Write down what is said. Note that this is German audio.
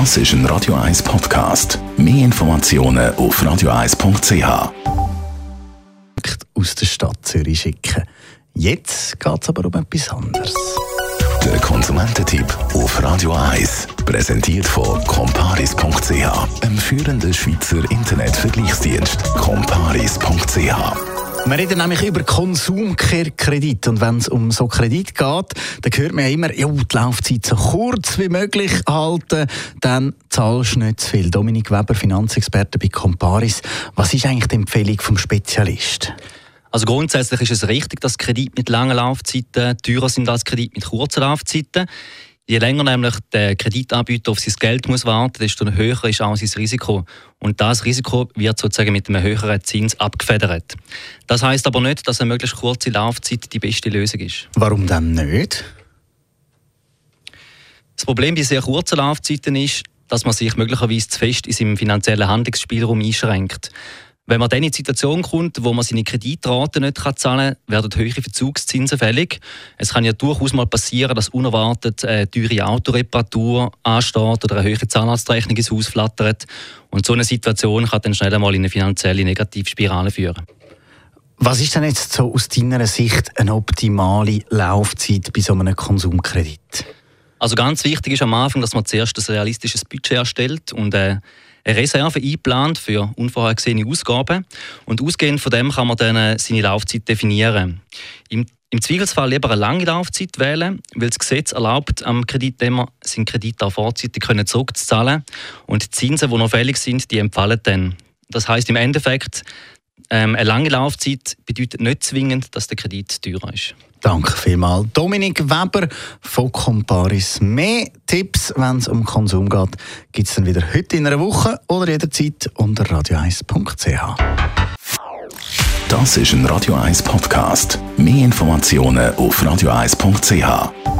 Das ist ein Radio 1 Podcast. Mehr Informationen auf radio1.ch. Aus der Stadt Zürich schicken. Jetzt geht es aber um etwas anderes. Der Konsumententipp auf Radio 1. Präsentiert von comparis.ch, einem führenden Schweizer Internetvergleichsdienst. comparis.ch wir reden nämlich über Konsumkredit. Und wenn es um so Kredit geht, dann hört man ja immer, ja, die Laufzeit so kurz wie möglich halten, dann zahlst du nicht zu viel. Dominik Weber, Finanzexperte bei Comparis. Was ist eigentlich die Empfehlung vom Spezialist? Also grundsätzlich ist es richtig, dass Kredite mit langen Laufzeiten teurer sind als Kredite mit kurzen Laufzeiten. Je länger nämlich der Kreditanbieter auf sein Geld muss warten, desto höher ist auch sein Risiko. Und das Risiko wird sozusagen mit einem höheren Zins abgefedert. Das heißt aber nicht, dass eine möglichst kurze Laufzeit die beste Lösung ist. Warum dann nicht? Das Problem bei sehr kurzen Laufzeiten ist, dass man sich möglicherweise zu fest in seinem finanziellen Handlungsspielraum einschränkt. Wenn man dann in die Situation kommt, wo man seine Kreditrate nicht zahlen kann, werden höhere Verzugszinsen fällig. Es kann ja durchaus mal passieren, dass unerwartet eine teure Autoreparatur ansteht oder eine höhere Zahnarztrechnung ins Haus flattert. Und so eine Situation kann dann schnell einmal in eine finanzielle Negativspirale führen. Was ist denn jetzt so aus deiner Sicht eine optimale Laufzeit bei so einem Konsumkredit? Also ganz wichtig ist am Anfang, dass man zuerst ein realistisches Budget erstellt und äh, eine Reserve einplant für unvorhergesehene Ausgaben. Und ausgehend von dem kann man dann äh, seine Laufzeit definieren. Im, im Zweifelsfall lieber eine lange Laufzeit wählen, weil das Gesetz erlaubt, am Kreditnehmer seinen Kredit auch vorzeitig zurückzuzahlen. Und die Zinsen, die noch fällig sind, die empfallen dann. Das heißt im Endeffekt, ähm, eine lange Laufzeit bedeutet nicht zwingend, dass der Kredit teurer ist. Danke vielmals. Dominik Weber von Comparis. Mehr Tipps, wenn es um Konsum geht, gibt es dann wieder heute in einer Woche oder jederzeit unter radio1.ch. Das ist ein Radio 1 Podcast. Mehr Informationen auf radio1.ch.